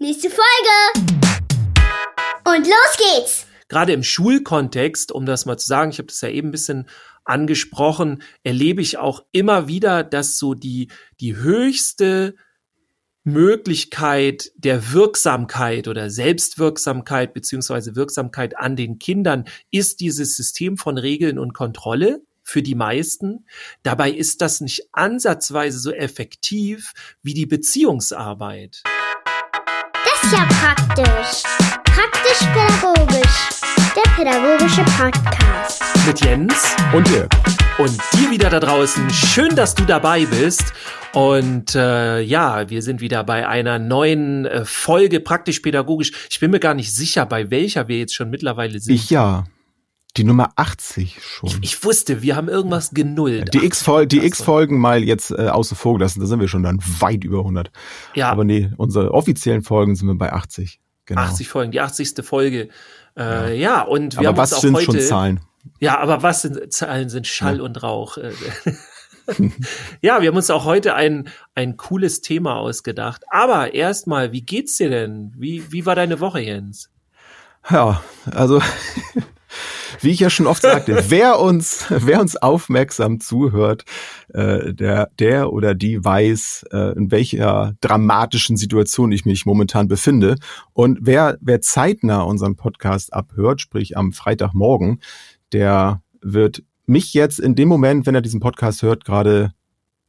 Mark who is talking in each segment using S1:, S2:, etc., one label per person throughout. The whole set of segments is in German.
S1: Nächste Folge! Und los geht's!
S2: Gerade im Schulkontext, um das mal zu sagen, ich habe das ja eben ein bisschen angesprochen, erlebe ich auch immer wieder, dass so die, die höchste Möglichkeit der Wirksamkeit oder Selbstwirksamkeit beziehungsweise Wirksamkeit an den Kindern ist dieses System von Regeln und Kontrolle für die meisten. Dabei ist das nicht ansatzweise so effektiv wie die Beziehungsarbeit.
S1: Ist ja praktisch. Praktisch-pädagogisch. Der pädagogische Podcast.
S2: Mit Jens
S3: Und Dirk.
S2: und dir wieder da draußen. Schön, dass du dabei bist. Und äh, ja, wir sind wieder bei einer neuen äh, Folge praktisch-pädagogisch. Ich bin mir gar nicht sicher, bei welcher wir jetzt schon mittlerweile sind.
S3: Ich ja. Die Nummer 80 schon.
S2: Ich wusste, wir haben irgendwas genullt.
S3: die X-Folgen. X-Folgen mal jetzt äh, außen vor gelassen, da sind wir schon dann weit über 100.
S2: Ja,
S3: Aber nee, unsere offiziellen Folgen sind wir bei 80. Genau.
S2: 80 Folgen, die 80. Folge. Äh, ja. und wir
S3: Aber
S2: haben uns
S3: was
S2: auch
S3: sind
S2: heute.
S3: schon Zahlen?
S2: Ja, aber was sind Zahlen sind Schall und Rauch. Äh, ja, wir haben uns auch heute ein, ein cooles Thema ausgedacht. Aber erstmal, wie geht's dir denn? Wie, wie war deine Woche, Jens?
S3: Ja, also wie ich ja schon oft sagte, wer uns, wer uns aufmerksam zuhört, äh, der, der oder die weiß, äh, in welcher dramatischen Situation ich mich momentan befinde. Und wer, wer zeitnah unseren Podcast abhört, sprich am Freitagmorgen, der wird mich jetzt in dem Moment, wenn er diesen Podcast hört, gerade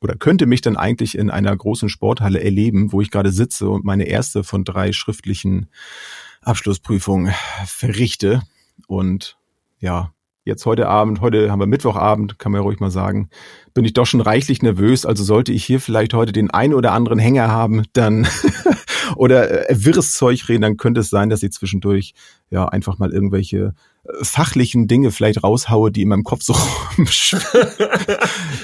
S3: oder könnte mich dann eigentlich in einer großen Sporthalle erleben, wo ich gerade sitze und meine erste von drei schriftlichen Abschlussprüfungen verrichte. Und ja, jetzt heute Abend, heute haben wir Mittwochabend, kann man ja ruhig mal sagen, bin ich doch schon reichlich nervös. Also sollte ich hier vielleicht heute den einen oder anderen Hänger haben, dann oder äh, wirres Zeug reden, dann könnte es sein, dass ich zwischendurch ja einfach mal irgendwelche äh, fachlichen Dinge vielleicht raushaue, die in meinem Kopf so rumschwirren.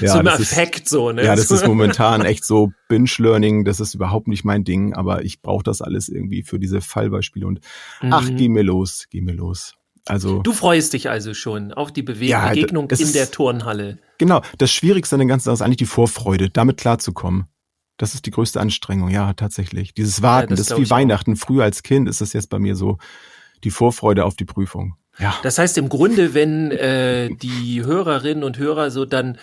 S2: so
S3: ist-
S2: Effekt so, ne?
S3: ja, das ist momentan echt so Binge-Learning, das ist überhaupt nicht mein Ding, aber ich brauche das alles irgendwie für diese Fallbeispiele und ach,
S2: Mhm.
S3: geh mir los, geh mir los. Also
S2: Du freust dich also schon auf die Bewe
S3: Ja,
S2: Begegnung
S3: das
S2: in
S3: ist-
S2: der Turnhalle.
S3: genau, das Schwierigste an den ganzen Sachen ist eigentlich die Vorfreude, damit klarzukommen. Das ist die größte Anstrengung, ja, tatsächlich. Dieses Warten,
S2: das
S3: das,
S2: glaub
S3: ist wie
S2: ich auch.
S3: Weihnachten. Früher als Kind ist das jetzt bei mir so die Vorfreude auf die Prüfung. Ja.
S2: Das heißt im Grunde, wenn äh, die Hörerinnen und Hörer so dann,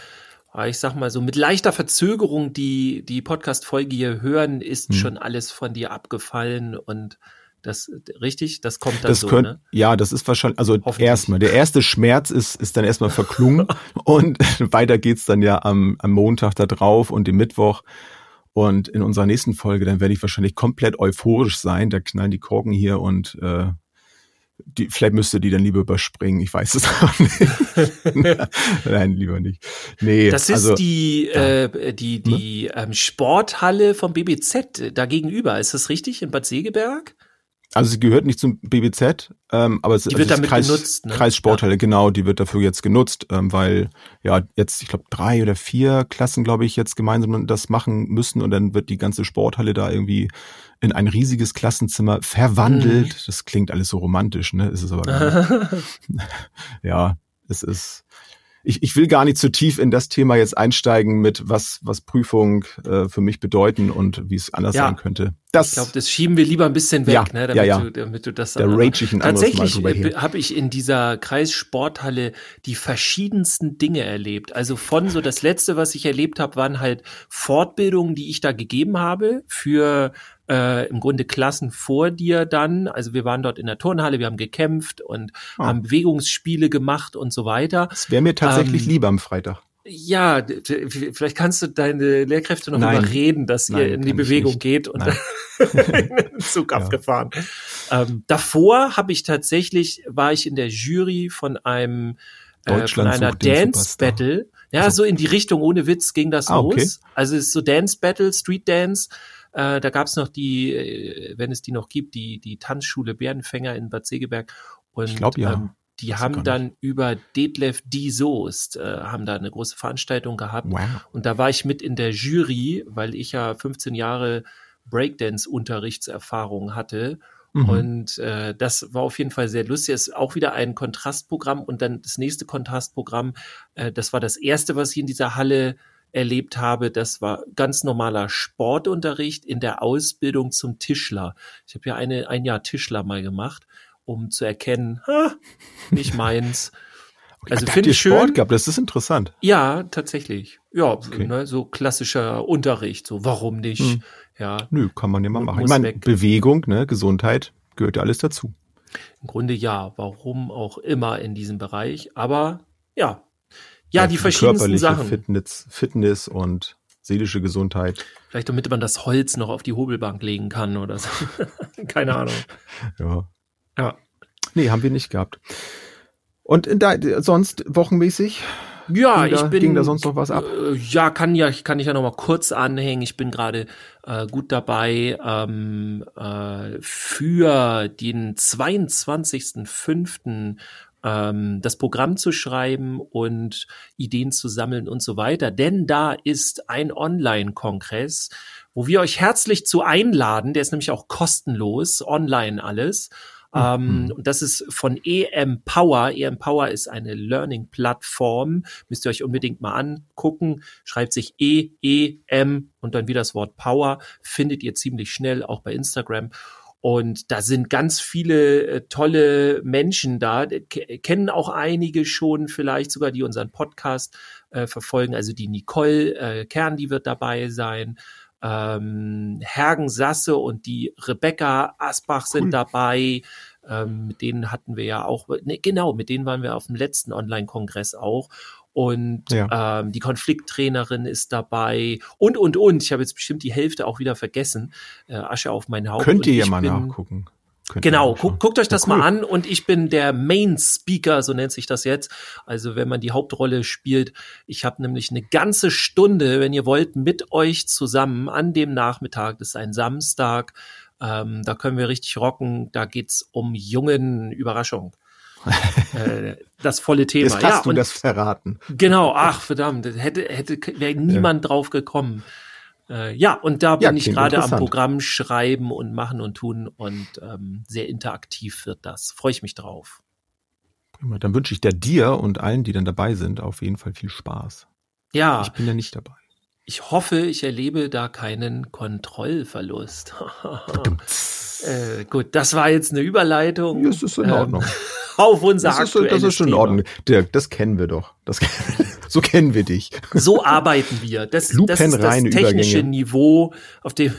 S2: ah, ich sag mal so mit leichter Verzögerung die die Podcast-Folge hier hören, ist
S3: Hm.
S2: schon alles von dir abgefallen und das richtig, das kommt dann
S3: Das
S2: so,
S3: könnte,
S2: ne?
S3: ja, das ist wahrscheinlich, also erstmal, der erste Schmerz ist, ist dann erstmal verklungen und weiter geht's dann ja am, am Montag da drauf und dem Mittwoch. Und in unserer nächsten Folge, dann werde ich wahrscheinlich komplett euphorisch sein. Da knallen die Korken hier und äh, die, vielleicht müsste die dann lieber überspringen. Ich weiß es auch nicht. Nein, lieber nicht. Nee,
S2: Das ist
S3: also,
S2: die,
S3: ja.
S2: äh, die, die ähm, Sporthalle vom BBZ äh, da gegenüber. Ist das richtig in Bad Segeberg?
S3: Also sie gehört nicht zum BBZ, ähm, aber es
S2: Die
S3: also
S2: wird
S3: ist
S2: damit
S3: Kreis,
S2: genutzt, ne?
S3: Kreissporthalle, genau, die wird dafür jetzt genutzt, ähm, weil ja jetzt, ich glaube, drei oder vier Klassen, glaube ich, jetzt gemeinsam das machen müssen und dann wird die ganze Sporthalle da irgendwie in ein riesiges Klassenzimmer verwandelt.
S2: Mhm.
S3: Das klingt alles so romantisch, ne? Ist es aber gar nicht. ja, es ist. Ich, ich will gar nicht zu tief in das Thema jetzt einsteigen mit was was Prüfung äh, für mich bedeuten und wie es anders
S2: Ja.
S3: sein könnte. Das
S2: Ich glaube, das schieben wir lieber ein bisschen weg,
S3: Ja,
S2: ne, damit,
S3: ja, ja.
S2: Du, damit du das
S3: Da rage ich ein
S2: Tatsächlich
S3: her.
S2: habe ich in dieser Kreissporthalle die verschiedensten Dinge erlebt. Also von so das letzte, was ich erlebt habe, waren halt Fortbildungen, die ich da gegeben habe für äh, im Grunde Klassen vor dir dann. Also wir waren dort in der Turnhalle, wir haben gekämpft und
S3: Ah.
S2: haben Bewegungsspiele gemacht und so weiter.
S3: Es wäre mir tatsächlich
S2: Ähm,
S3: lieber am Freitag.
S2: Ja, vielleicht kannst du deine Lehrkräfte noch
S3: Nein.
S2: überreden, dass ihr
S3: Nein,
S2: in die Bewegung geht und in den Zug
S3: Ja.
S2: abgefahren. Ähm, davor habe ich tatsächlich, war ich in der Jury von einem äh, von einer Dance
S3: Superstar.
S2: Battle. Ja,
S3: Also-
S2: so in die Richtung, ohne Witz ging das
S3: Ah, okay.
S2: los. Also es ist so Dance Battle, Street Dance. Äh, da gab's noch die, äh, wenn es die noch gibt, die, die Tanzschule Bärenfänger in Bad Segeberg. Und
S3: Ich glaub, ja.
S2: ähm, die haben dann über Detlef D. Soest, äh, haben da eine große Veranstaltung gehabt.
S3: Wow.
S2: Und da war ich mit in der Jury, weil ich ja 15 Jahre Breakdance-Unterrichtserfahrung hatte.
S3: Mhm.
S2: Und äh, das war auf jeden Fall sehr lustig. Es ist auch wieder ein Kontrastprogramm und dann das nächste Kontrastprogramm. Äh, das war das erste, was ich in dieser Halle erlebt habe, das war ganz normaler Sportunterricht in der Ausbildung zum Tischler. Ich habe ja eine, ein Jahr Tischler mal gemacht, um zu erkennen, ha, nicht meins.
S3: Also finde ich schön. Sport gehabt, das ist interessant.
S2: Ja, tatsächlich. Ja, okay. ne, so klassischer Unterricht, so warum nicht? Hm. Ja.
S3: Nö, kann man ja mal machen. Ich meine, Bewegung, ne, Gesundheit gehört ja alles dazu.
S2: Im Grunde ja, warum auch immer in diesem Bereich, aber ja. Ja, ja die verschiedensten Sachen.
S3: Fitness, Fitness und seelische Gesundheit.
S2: Vielleicht damit man das Holz noch auf die Hobelbank legen kann oder so. Keine Ahnung.
S3: Ja. Ja. Nee, haben wir nicht gehabt. Und da, sonst wochenmäßig?
S2: Ja, ging ich da, bin.
S3: Ging da sonst noch was ab?
S2: Äh, ja, kann ja, kann ich ja noch mal kurz anhängen. Ich bin gerade äh, gut dabei, ähm, äh, für den 22.05. Ähm, das Programm zu schreiben und Ideen zu sammeln und so weiter. Denn da ist ein Online-Kongress, wo wir euch herzlich zu einladen. Der ist nämlich auch kostenlos, online alles. Ähm, mhm. und das ist von EM Power. EM Power ist eine Learning-Plattform. Müsst ihr euch unbedingt mal angucken. Schreibt sich E, E, M und dann wieder das Wort Power. Findet ihr ziemlich schnell auch bei Instagram. Und da sind ganz viele äh, tolle Menschen da, kennen auch einige schon, vielleicht sogar, die unseren Podcast äh, verfolgen. Also die Nicole äh, Kern, die wird dabei sein ähm, Hergen Sasse und die Rebecca Asbach sind cool. dabei. Ähm, mit denen hatten wir ja auch, ne, genau, mit denen waren wir auf dem letzten Online-Kongress auch. Und ja. ähm, die Konflikttrainerin ist dabei und, und, und. Ich habe jetzt bestimmt die Hälfte auch wieder vergessen. Äh, Asche auf mein Haupt.
S3: Könnt ihr ja mal nachgucken.
S2: Könnt genau, guckt, guckt euch das ja, cool. mal an und ich bin der Main Speaker, so nennt sich das jetzt. Also wenn man die Hauptrolle spielt, ich habe nämlich eine ganze Stunde, wenn ihr wollt, mit euch zusammen an dem Nachmittag, das ist ein Samstag, ähm, da können wir richtig rocken, da geht's um jungen Überraschung. Äh, das volle Thema.
S3: Jetzt hast ja, du das verraten.
S2: Genau, ach verdammt, hätte hätte wäre niemand ja. drauf gekommen. Äh, ja, und da bin ja, ich gerade am Programm schreiben und machen und tun und ähm, sehr interaktiv wird das. Freue ich mich drauf.
S3: Prima. Dann wünsche ich dir, dir und allen, die dann dabei sind, auf jeden Fall viel Spaß.
S2: Ja.
S3: Ich bin ja nicht dabei.
S2: Ich hoffe, ich erlebe da keinen Kontrollverlust. äh, gut, das war jetzt eine Überleitung.
S3: Das ist in Ordnung.
S2: Auf unser
S3: das ist, das ist schon in Ordnung. Dirk, das kennen wir doch. Das, so kennen wir dich.
S2: So arbeiten wir. Das, das ist das technische Übergänge. Niveau, auf dem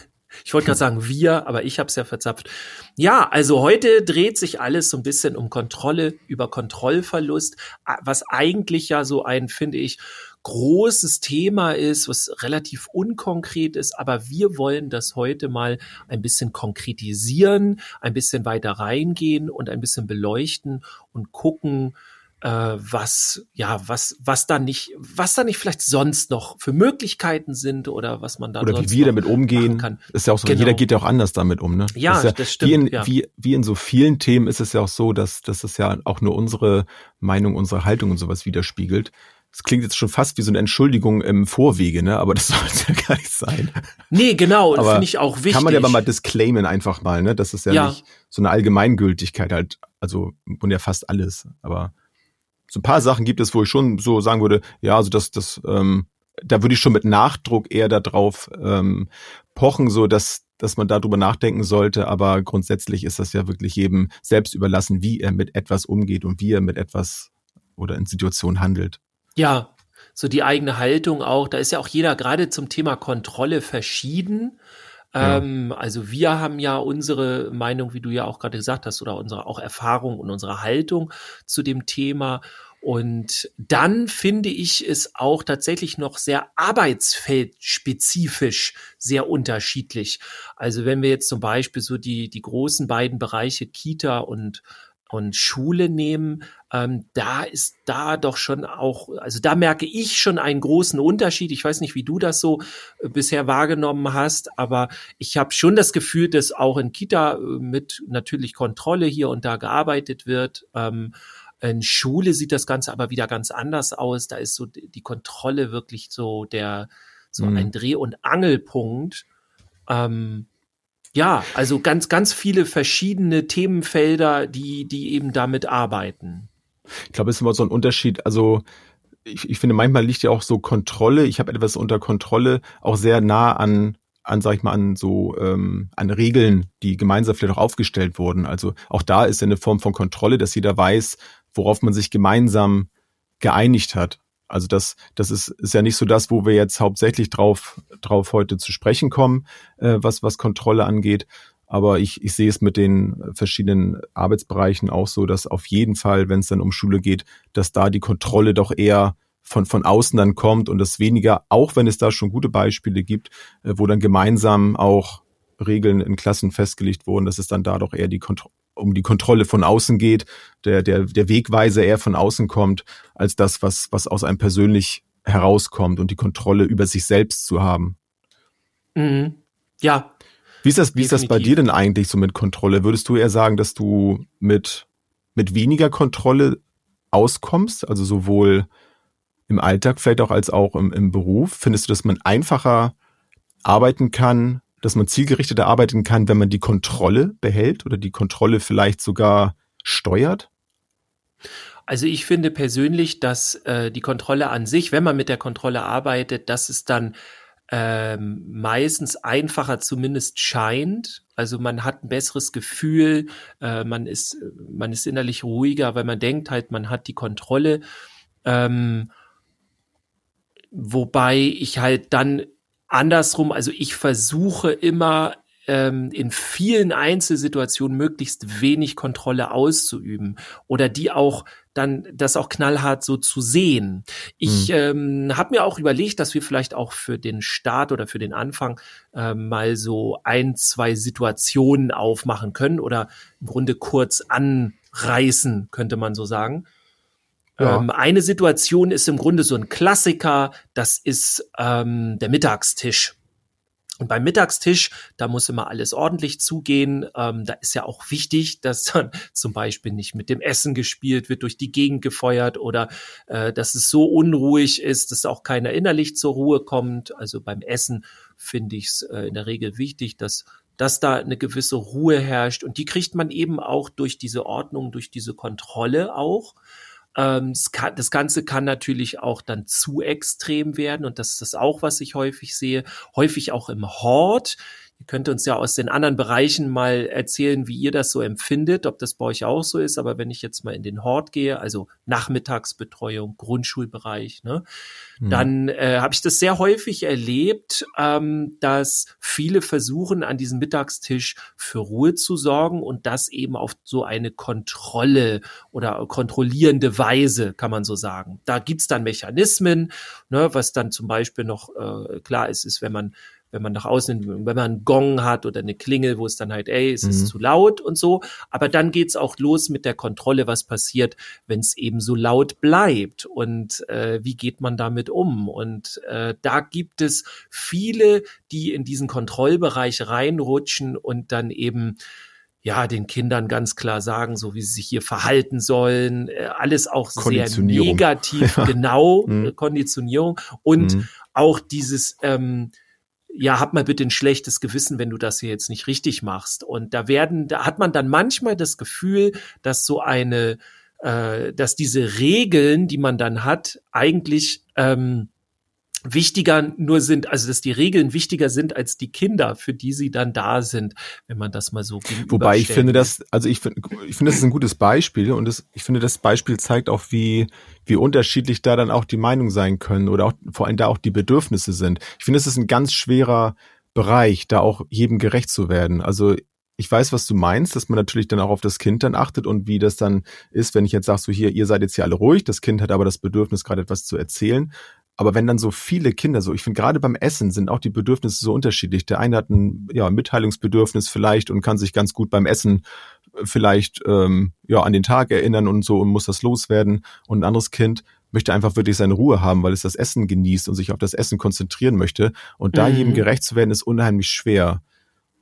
S2: ich wollte gerade sagen wir, aber ich habe es ja verzapft. Ja, also heute dreht sich alles so ein bisschen um Kontrolle über Kontrollverlust, was eigentlich ja so ein, finde ich, großes Thema ist, was relativ unkonkret ist, aber wir wollen das heute mal ein bisschen konkretisieren, ein bisschen weiter reingehen und ein bisschen beleuchten und gucken, äh, was ja was was da nicht was da nicht vielleicht sonst noch für Möglichkeiten sind oder was man da
S3: oder wie wir damit umgehen kann. ist ja auch so genau. jeder geht ja auch anders damit um ne
S2: ja das,
S3: ja,
S2: das stimmt
S3: wie in,
S2: ja.
S3: wie, wie in so vielen Themen ist es ja auch so dass dass es ja auch nur unsere Meinung unsere Haltung und sowas widerspiegelt das klingt jetzt schon fast wie so eine Entschuldigung im Vorwege, ne? Aber das soll es ja gar nicht sein.
S2: Nee, genau, finde ich auch wichtig.
S3: Kann man ja aber mal disclaimen einfach mal, ne? Das ist ja, ja. nicht so eine Allgemeingültigkeit halt, also und ja fast alles. Aber so ein paar Sachen gibt es, wo ich schon so sagen würde, ja, also das, das, ähm, da würde ich schon mit Nachdruck eher darauf ähm, pochen, so dass dass man darüber nachdenken sollte, aber grundsätzlich ist das ja wirklich jedem selbst überlassen, wie er mit etwas umgeht und wie er mit etwas oder in Situationen handelt.
S2: Ja, so die eigene Haltung auch. Da ist ja auch jeder gerade zum Thema Kontrolle verschieden. Ja. Ähm, also wir haben ja unsere Meinung, wie du ja auch gerade gesagt hast, oder unsere auch Erfahrung und unsere Haltung zu dem Thema. Und dann finde ich es auch tatsächlich noch sehr arbeitsfeldspezifisch sehr unterschiedlich. Also wenn wir jetzt zum Beispiel so die, die großen beiden Bereiche Kita und und Schule nehmen, ähm, da ist da doch schon auch, also da merke ich schon einen großen Unterschied. Ich weiß nicht, wie du das so äh, bisher wahrgenommen hast, aber ich habe schon das Gefühl, dass auch in Kita äh, mit natürlich Kontrolle hier und da gearbeitet wird. Ähm, in Schule sieht das Ganze aber wieder ganz anders aus. Da ist so die Kontrolle wirklich so der so mhm. ein Dreh- und Angelpunkt. Ähm, ja, also ganz, ganz viele verschiedene Themenfelder, die, die eben damit arbeiten.
S3: Ich glaube, es ist immer so ein Unterschied. Also ich, ich finde, manchmal liegt ja auch so Kontrolle, ich habe etwas unter Kontrolle, auch sehr nah an, an, sag ich mal, an so ähm, an Regeln, die gemeinsam vielleicht auch aufgestellt wurden. Also auch da ist ja eine Form von Kontrolle, dass jeder weiß, worauf man sich gemeinsam geeinigt hat. Also das, das ist, ist ja nicht so das, wo wir jetzt hauptsächlich drauf, drauf heute zu sprechen kommen, äh, was, was Kontrolle angeht. Aber ich, ich sehe es mit den verschiedenen Arbeitsbereichen auch so, dass auf jeden Fall, wenn es dann um Schule geht, dass da die Kontrolle doch eher von, von außen dann kommt und das weniger, auch wenn es da schon gute Beispiele gibt, äh, wo dann gemeinsam auch Regeln in Klassen festgelegt wurden, dass es dann da doch eher die Kontrolle um die Kontrolle von außen geht, der, der, der Wegweiser eher von außen kommt, als das, was, was aus einem persönlich herauskommt und die Kontrolle über sich selbst zu haben.
S2: Mhm. Ja.
S3: Wie ist das, wie ist das bei dir denn eigentlich so mit Kontrolle? Würdest du eher sagen, dass du mit, mit weniger Kontrolle auskommst? Also sowohl im Alltag vielleicht auch als auch im, im Beruf? Findest du, dass man einfacher arbeiten kann, dass man zielgerichteter arbeiten kann, wenn man die Kontrolle behält oder die Kontrolle vielleicht sogar steuert?
S2: Also ich finde persönlich, dass äh, die Kontrolle an sich, wenn man mit der Kontrolle arbeitet, dass es dann ähm, meistens einfacher zumindest scheint. Also man hat ein besseres Gefühl, äh, man ist man ist innerlich ruhiger, weil man denkt halt, man hat die Kontrolle. Ähm, wobei ich halt dann andersrum, also ich versuche immer ähm, in vielen Einzelsituationen möglichst wenig Kontrolle auszuüben oder die auch dann das auch knallhart so zu sehen. Ich mhm. ähm, habe mir auch überlegt, dass wir vielleicht auch für den Start oder für den Anfang äh, mal so ein, zwei Situationen aufmachen können oder im Grunde kurz anreißen, könnte man so sagen. Ähm, eine Situation ist im Grunde so ein Klassiker, das ist ähm, der Mittagstisch. Und beim Mittagstisch, da muss immer alles ordentlich zugehen. Ähm, da ist ja auch wichtig, dass dann zum Beispiel nicht mit dem Essen gespielt wird, durch die Gegend gefeuert oder äh, dass es so unruhig ist, dass auch keiner innerlich zur Ruhe kommt. Also beim Essen finde ich es äh, in der Regel wichtig, dass dass da eine gewisse Ruhe herrscht. Und die kriegt man eben auch durch diese Ordnung, durch diese Kontrolle auch. Ähm, kann, das, Ganze kann natürlich auch dann zu extrem werden und das ist das auch, was ich häufig sehe. Häufig auch im Hort. Ihr könnt uns ja aus den anderen Bereichen mal erzählen, wie ihr das so empfindet, ob das bei euch auch so ist. Aber wenn ich jetzt mal in den Hort gehe, also Nachmittagsbetreuung, Grundschulbereich, ne, mhm. dann äh, habe ich das sehr häufig erlebt, ähm, dass viele versuchen, an diesem Mittagstisch für Ruhe zu sorgen und das eben auf so eine Kontrolle oder kontrollierende Weise, kann man so sagen. Da gibt's dann Mechanismen, ne, was dann zum Beispiel noch äh, klar ist, ist, wenn man wenn man nach außen, wenn man einen Gong hat oder eine Klingel, wo es dann halt, ey, es ist mhm. zu laut und so. Aber dann geht's auch los mit der Kontrolle, was passiert, wenn es eben so laut bleibt und äh, wie geht man damit um? Und äh, da gibt es viele, die in diesen Kontrollbereich reinrutschen und dann eben ja, den Kindern ganz klar sagen, so wie sie sich hier verhalten sollen, äh, alles auch sehr negativ, ja. genau, mhm. Konditionierung und mhm. auch dieses ähm, ja, hab mal bitte ein schlechtes Gewissen, wenn du das hier jetzt nicht richtig machst. Und da werden, da hat man dann manchmal das Gefühl, dass so eine, äh, dass diese Regeln, die man dann hat, eigentlich ähm, wichtiger nur sind, also dass die Regeln wichtiger sind als die Kinder, für die sie dann da sind, wenn man das mal so
S3: Wobei ich finde das, also ich finde, ich finde das ist ein gutes Beispiel und das, ich finde das Beispiel zeigt auch, wie, wie unterschiedlich da dann auch die Meinungen sein können oder auch vor allem da auch die Bedürfnisse sind. Ich finde, es ist ein ganz schwerer Bereich, da auch jedem gerecht zu werden. Also ich weiß, was du meinst, dass man natürlich dann auch auf das Kind dann achtet und wie das dann ist, wenn ich jetzt sage, so hier, ihr seid jetzt hier alle ruhig, das Kind hat aber das Bedürfnis, gerade etwas zu erzählen. Aber wenn dann so viele Kinder so, ich finde gerade beim Essen sind auch die Bedürfnisse so unterschiedlich. Der eine hat ein ja, Mitteilungsbedürfnis vielleicht und kann sich ganz gut beim Essen vielleicht ähm, ja an den Tag erinnern und so und muss das loswerden. Und ein anderes Kind möchte einfach wirklich seine Ruhe haben, weil es das Essen genießt und sich auf das Essen konzentrieren möchte. Und da mhm. jedem gerecht zu werden, ist unheimlich schwer.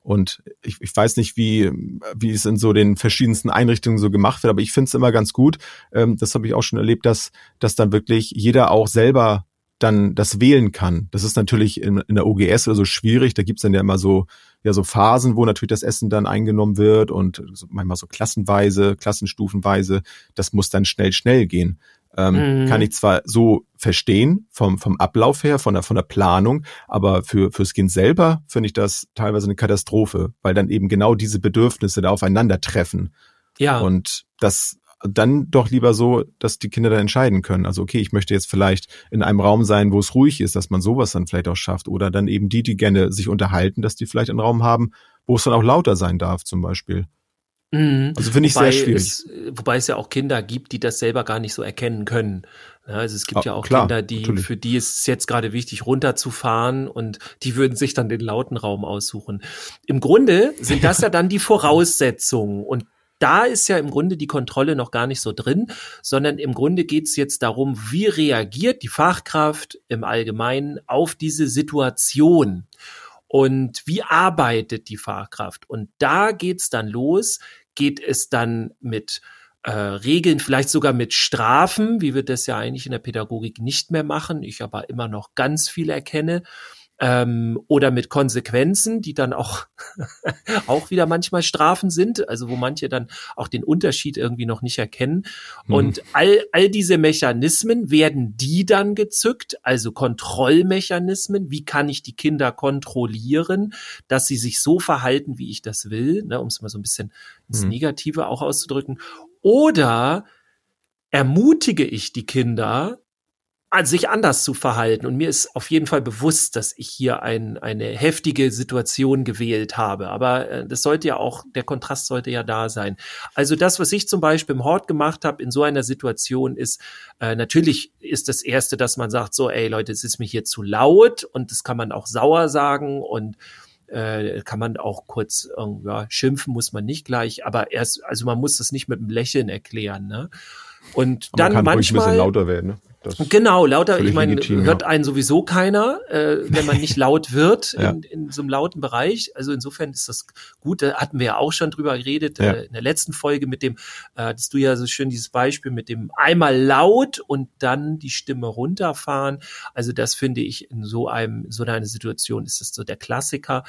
S3: Und ich, ich weiß nicht, wie, wie es in so den verschiedensten Einrichtungen so gemacht wird, aber ich finde es immer ganz gut. Ähm, das habe ich auch schon erlebt, dass, dass dann wirklich jeder auch selber dann das wählen kann. Das ist natürlich in, in der OGS oder so schwierig. Da gibt's dann ja immer so, ja, so Phasen, wo natürlich das Essen dann eingenommen wird und manchmal so klassenweise, klassenstufenweise. Das muss dann schnell, schnell gehen. ähm, mhm. kann ich zwar so verstehen vom, vom Ablauf her, von der, von der Planung, aber für, fürs Kind selber finde ich das teilweise eine Katastrophe, weil dann eben genau diese Bedürfnisse da aufeinandertreffen. Ja. Und das dann doch lieber so, dass die Kinder dann entscheiden können. Also okay, ich möchte jetzt vielleicht in einem Raum sein, wo es ruhig ist, dass man sowas dann vielleicht auch schafft. Oder dann eben die, die gerne sich unterhalten, dass die vielleicht einen Raum haben, wo es dann auch lauter sein darf, zum Beispiel.
S2: Mhm. Also finde ich wobei sehr schwierig. Es, wobei es ja auch Kinder gibt, die das selber gar nicht so erkennen können. Ja, also es gibt ah, ja auch klar, Kinder, die natürlich. für die ist es jetzt gerade wichtig, runterzufahren und die würden sich dann den lauten Raum aussuchen. Im Grunde sind das ja dann die Voraussetzungen und da ist ja im Grunde die Kontrolle noch gar nicht so drin, sondern im Grunde geht es jetzt darum, wie reagiert die Fachkraft im Allgemeinen auf diese Situation und wie arbeitet die Fachkraft. Und da geht's dann los, geht es dann mit äh, Regeln, vielleicht sogar mit Strafen, wie wir das ja eigentlich in der Pädagogik nicht mehr machen, ich aber immer noch ganz viel erkenne ähm, oder mit Konsequenzen, die dann auch, auch wieder manchmal Strafen sind, also wo manche dann auch den Unterschied irgendwie noch nicht erkennen. Mhm. Und all, all diese Mechanismen werden die dann gezückt, also Kontrollmechanismen, wie kann ich die Kinder kontrollieren, dass sie sich so verhalten, wie ich das will, ne, um es mal so ein bisschen ins mhm. Negative auch auszudrücken. Oder ermutige ich die Kinder, sich anders zu verhalten. Und mir ist auf jeden Fall bewusst, dass ich hier ein, eine heftige Situation gewählt habe. Aber äh, das sollte ja auch, der Kontrast sollte ja da sein. Also das, was ich zum Beispiel im Hort gemacht habe in so einer Situation, ist äh, natürlich ist das Erste, dass man sagt, so, ey Leute, es ist mir hier zu laut und das kann man auch sauer sagen und äh, kann man auch kurz äh, ja, schimpfen, muss man nicht gleich, aber erst, also man muss das nicht mit einem Lächeln erklären. Ne? Und dann man kann manchmal ein bisschen
S3: lauter werden. Ne?
S2: genau, lauter, ich meine, hört einen sowieso keiner, äh, wenn man nicht laut wird ja. in, in so einem lauten Bereich. Also insofern ist das gut. Da hatten wir ja auch schon drüber geredet ja. äh, in der letzten Folge mit dem, äh, hattest du ja so schön dieses Beispiel mit dem einmal laut und dann die Stimme runterfahren. Also das finde ich in so einem, so einer Situation ist das so der Klassiker.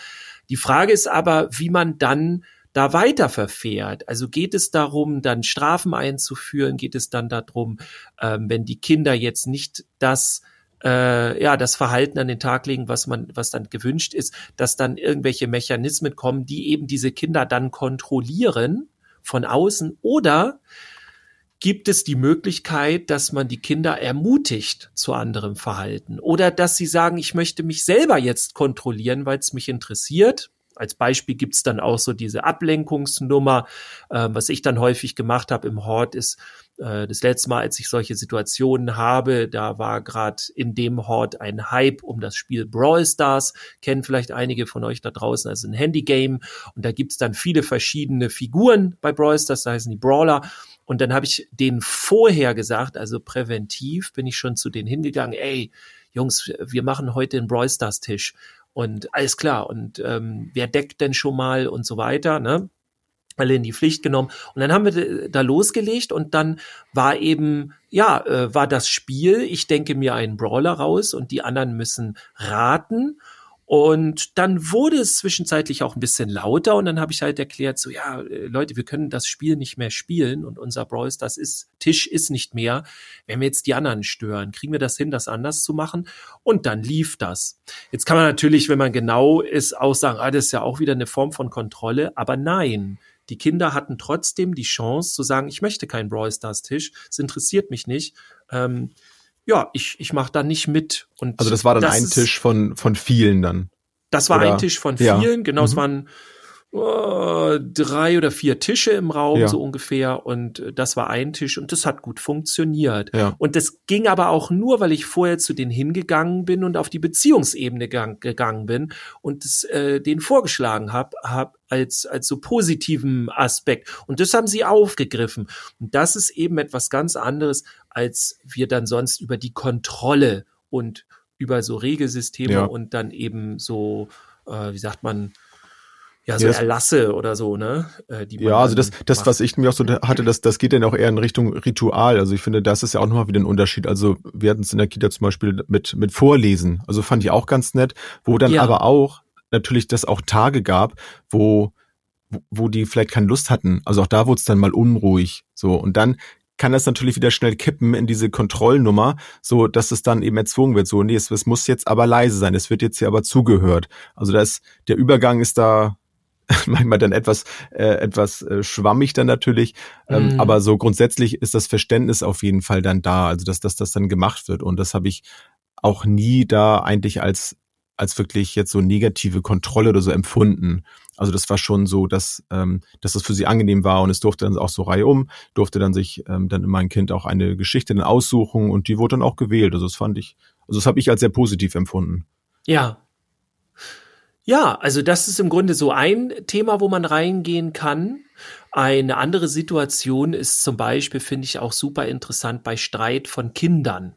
S2: Die Frage ist aber, wie man dann da weiter verfährt. Also geht es darum, dann Strafen einzuführen? Geht es dann darum, ähm, wenn die Kinder jetzt nicht das äh, ja das Verhalten an den Tag legen, was man was dann gewünscht ist, dass dann irgendwelche Mechanismen kommen, die eben diese Kinder dann kontrollieren von außen oder gibt es die Möglichkeit, dass man die Kinder ermutigt zu anderem Verhalten oder dass sie sagen, ich möchte mich selber jetzt kontrollieren, weil es mich interessiert als Beispiel gibt's dann auch so diese Ablenkungsnummer. Äh, was ich dann häufig gemacht habe im Hort ist, äh, das letzte Mal, als ich solche Situationen habe, da war gerade in dem Hort ein Hype um das Spiel Brawl Stars. Kennen vielleicht einige von euch da draußen, also ein Handygame. Und da gibt's dann viele verschiedene Figuren bei Brawl Stars, da heißen die Brawler. Und dann habe ich denen vorher gesagt, also präventiv bin ich schon zu denen hingegangen, ey, Jungs, wir machen heute einen Brawl Stars Tisch und alles klar. Und ähm, wer deckt denn schon mal und so weiter, ne? alle in die Pflicht genommen. Und dann haben wir da losgelegt und dann war eben, ja, äh, war das Spiel, ich denke mir einen Brawler raus und die anderen müssen raten. Und dann wurde es zwischenzeitlich auch ein bisschen lauter und dann habe ich halt erklärt, so ja, äh, Leute, wir können das Spiel nicht mehr spielen und unser Brawl das ist, Tisch ist nicht mehr. Wenn wir jetzt die anderen stören, kriegen wir das hin, das anders zu machen? Und dann lief das. Jetzt kann man natürlich, wenn man genau ist, auch sagen, ah, das ist ja auch wieder eine Form von Kontrolle, aber nein. Die Kinder hatten trotzdem die Chance zu sagen, ich möchte keinen Brawl Stars Tisch, es interessiert mich nicht. Ähm, ja, ich, ich mache da nicht mit. Und
S3: also das war dann das ein ist, Tisch von, von vielen dann.
S2: Das war oder? ein Tisch von vielen, ja. genau, mhm. es waren oh, drei oder vier Tische im Raum, ja. so ungefähr. Und äh, das war ein Tisch und das hat gut funktioniert. Ja. Und das ging aber auch nur, weil ich vorher zu denen hingegangen bin und auf die Beziehungsebene gang, gegangen bin und das, äh, denen vorgeschlagen habe, hab als, als so positiven Aspekt. Und das haben sie aufgegriffen. Und das ist eben etwas ganz anderes, als wir dann sonst über die Kontrolle und über so Regelsysteme ja. und dann eben so, äh, wie sagt man, ja, so ja, Erlasse oder so, ne?
S3: Äh, ja, also das, das, was ich mir auch so hatte, das, das geht dann auch eher in Richtung Ritual. Also ich finde, das ist ja auch nochmal wieder ein Unterschied. Also wir hatten es in der Kita zum Beispiel mit, mit Vorlesen. Also fand ich auch ganz nett, wo dann ja. aber auch natürlich das auch Tage gab, wo, wo die vielleicht keine Lust hatten. Also auch da wurde es dann mal unruhig. So. Und dann kann das natürlich wieder schnell kippen in diese Kontrollnummer, so dass es dann eben erzwungen wird. So, nee, es, es muss jetzt aber leise sein, es wird jetzt hier aber zugehört. Also da ist, der Übergang ist da manchmal dann etwas äh, etwas äh, schwammig dann natürlich, ähm, mm. aber so grundsätzlich ist das Verständnis auf jeden Fall dann da, also dass, dass das dann gemacht wird und das habe ich auch nie da eigentlich als als wirklich jetzt so negative Kontrolle oder so empfunden. Also das war schon so, dass, ähm, dass das für sie angenehm war und es durfte dann auch so reihum, durfte dann sich ähm, dann mein Kind auch eine Geschichte dann aussuchen und die wurde dann auch gewählt. Also das fand ich, also das habe ich als sehr positiv empfunden.
S2: Ja. Ja, also das ist im Grunde so ein Thema, wo man reingehen kann. Eine andere Situation ist zum Beispiel, finde ich auch super interessant, bei Streit von Kindern.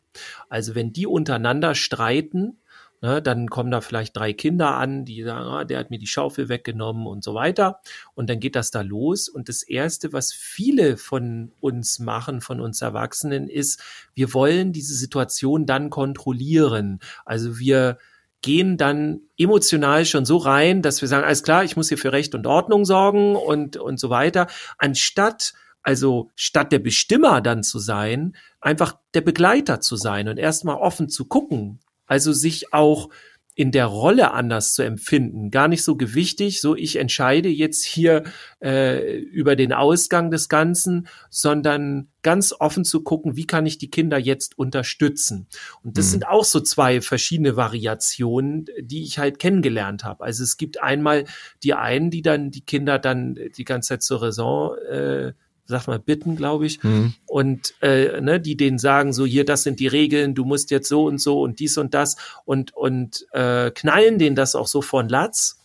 S2: Also wenn die untereinander streiten, Ne, dann kommen da vielleicht drei Kinder an, die sagen, ah, der hat mir die Schaufel weggenommen und so weiter. Und dann geht das da los. Und das Erste, was viele von uns machen, von uns Erwachsenen, ist, wir wollen diese Situation dann kontrollieren. Also wir gehen dann emotional schon so rein, dass wir sagen, alles klar, ich muss hier für Recht und Ordnung sorgen und, und so weiter, anstatt also statt der Bestimmer dann zu sein, einfach der Begleiter zu sein und erstmal offen zu gucken, also sich auch in der Rolle anders zu empfinden. Gar nicht so gewichtig, so ich entscheide jetzt hier äh, über den Ausgang des Ganzen, sondern ganz offen zu gucken, wie kann ich die Kinder jetzt unterstützen. Und das mhm. sind auch so zwei verschiedene Variationen, die ich halt kennengelernt habe. Also es gibt einmal die einen, die dann die Kinder dann die ganze Zeit zur Raison äh, sag mal, bitten, glaube ich. Mhm. Und äh, ne, die denen sagen, so hier, das sind die Regeln, du musst jetzt so und so und dies und das und, und äh, knallen denen das auch so von Latz.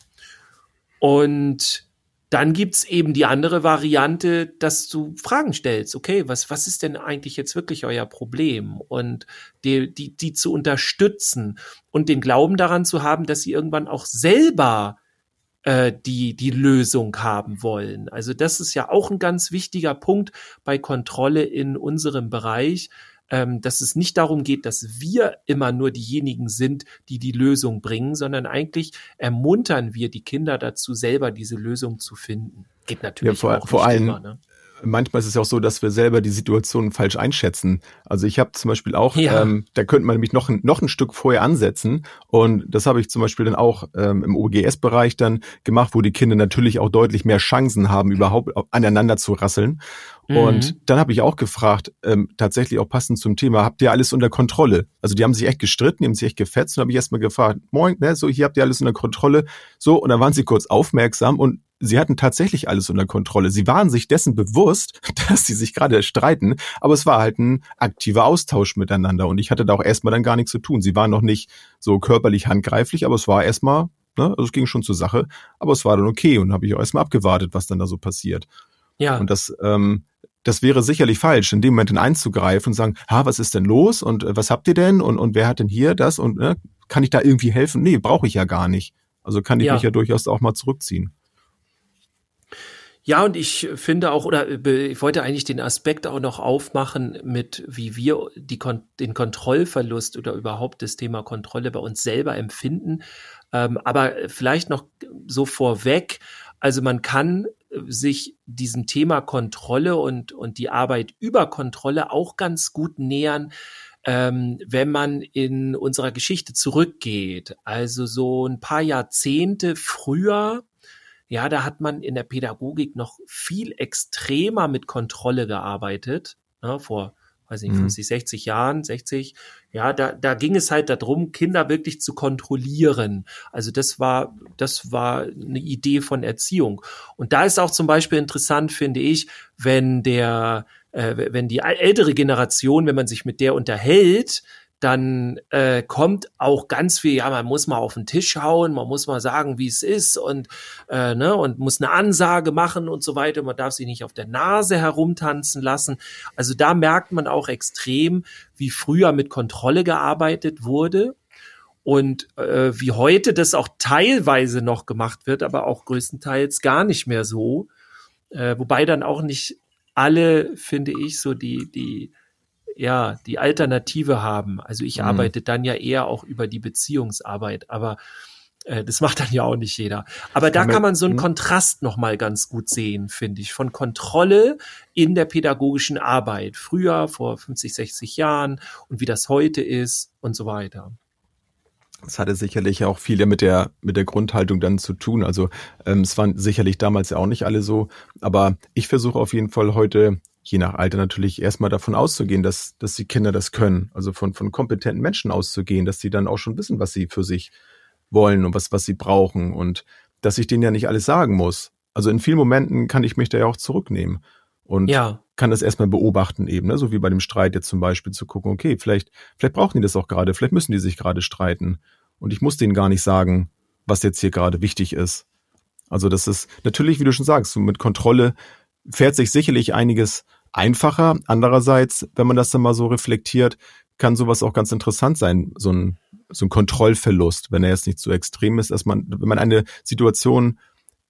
S2: Und dann gibt's eben die andere Variante, dass du Fragen stellst. Okay, was, was ist denn eigentlich jetzt wirklich euer Problem? Und die, die, die zu unterstützen und den Glauben daran zu haben, dass sie irgendwann auch selber äh, die die Lösung haben wollen. Also das ist ja auch ein ganz wichtiger Punkt bei Kontrolle in unserem Bereich, ähm, dass es nicht darum geht, dass wir immer nur diejenigen sind, die die Lösung bringen, sondern eigentlich ermuntern wir die Kinder dazu, selber diese Lösung zu finden. Geht natürlich
S3: ja, vor,
S2: auch
S3: vor allem, immer, ne? Manchmal ist es ja auch so, dass wir selber die Situation falsch einschätzen. Also ich habe zum Beispiel auch, ja. ähm, da könnte man nämlich noch ein, noch ein Stück vorher ansetzen. Und das habe ich zum Beispiel dann auch ähm, im OGS-Bereich dann gemacht, wo die Kinder natürlich auch deutlich mehr Chancen haben, überhaupt aneinander zu rasseln. Mhm. Und dann habe ich auch gefragt, ähm, tatsächlich auch passend zum Thema, habt ihr alles unter Kontrolle? Also die haben sich echt gestritten, die haben sich echt gefetzt und habe ich erstmal gefragt, moin, ne, so hier habt ihr alles unter Kontrolle. So, und dann waren sie kurz aufmerksam und sie hatten tatsächlich alles unter Kontrolle. Sie waren sich dessen bewusst, dass sie sich gerade streiten, aber es war halt ein aktiver Austausch miteinander und ich hatte da auch erstmal dann gar nichts zu tun. Sie waren noch nicht so körperlich handgreiflich, aber es war erstmal, ne, also es ging schon zur Sache, aber es war dann okay und habe ich auch erstmal abgewartet, was dann da so passiert. Ja. Und das, ähm, das wäre sicherlich falsch, in dem Moment in einzugreifen und sagen, ha, was ist denn los und äh, was habt ihr denn und, und wer hat denn hier das und ne, kann ich da irgendwie helfen? Nee, brauche ich ja gar nicht. Also kann ich ja. mich ja durchaus auch mal zurückziehen.
S2: Ja, und ich finde auch, oder ich wollte eigentlich den Aspekt auch noch aufmachen mit, wie wir die, den Kontrollverlust oder überhaupt das Thema Kontrolle bei uns selber empfinden. Ähm, aber vielleicht noch so vorweg, also man kann äh, sich diesem Thema Kontrolle und, und die Arbeit über Kontrolle auch ganz gut nähern, ähm, wenn man in unserer Geschichte zurückgeht. Also so ein paar Jahrzehnte früher ja, da hat man in der Pädagogik noch viel extremer mit Kontrolle gearbeitet, ne, vor, weiß nicht, 50, mhm. 60 Jahren, 60. Ja, da, da ging es halt darum, Kinder wirklich zu kontrollieren. Also das war, das war eine Idee von Erziehung. Und da ist auch zum Beispiel interessant, finde ich, wenn der, äh, wenn die ältere Generation, wenn man sich mit der unterhält, dann äh, kommt auch ganz viel, ja, man muss mal auf den Tisch hauen, man muss mal sagen, wie es ist und, äh, ne, und muss eine Ansage machen und so weiter. Man darf sich nicht auf der Nase herumtanzen lassen. Also da merkt man auch extrem, wie früher mit Kontrolle gearbeitet wurde und äh, wie heute das auch teilweise noch gemacht wird, aber auch größtenteils gar nicht mehr so. Äh, wobei dann auch nicht alle, finde ich, so die, die ja, die Alternative haben. Also ich mhm. arbeite dann ja eher auch über die Beziehungsarbeit, aber Äh, das macht dann ja auch nicht jeder. Aber da kann man so einen Kontrast noch mal ganz gut sehen, finde ich, von Kontrolle in der pädagogischen Arbeit. Früher, vor 50, 60 Jahren und wie das heute ist und so weiter.
S3: Das hatte sicherlich auch viel mit der mit der Grundhaltung dann zu tun. Also ähm, es waren sicherlich damals ja auch nicht alle so, aber ich versuche auf jeden Fall heute je nach Alter natürlich erstmal davon auszugehen, dass, dass die Kinder das können. Also von, von kompetenten Menschen auszugehen, dass sie dann auch schon wissen, was sie für sich wollen und was, was sie brauchen und dass ich denen ja nicht alles sagen muss. Also in vielen Momenten kann ich mich da ja auch zurücknehmen und ja. kann das erstmal beobachten eben, ne? so wie bei dem Streit jetzt zum Beispiel zu gucken, okay, vielleicht, vielleicht brauchen die das auch gerade, vielleicht müssen die sich gerade streiten und ich muss denen gar nicht sagen, was jetzt hier gerade wichtig ist. Also das ist natürlich, wie du schon sagst, so mit Kontrolle fährt sich sicherlich einiges einfacher. Andererseits, wenn man das dann mal so reflektiert, kann sowas auch ganz interessant sein, so ein, so ein Kontrollverlust, wenn er jetzt nicht so extrem ist, dass man, wenn man eine Situation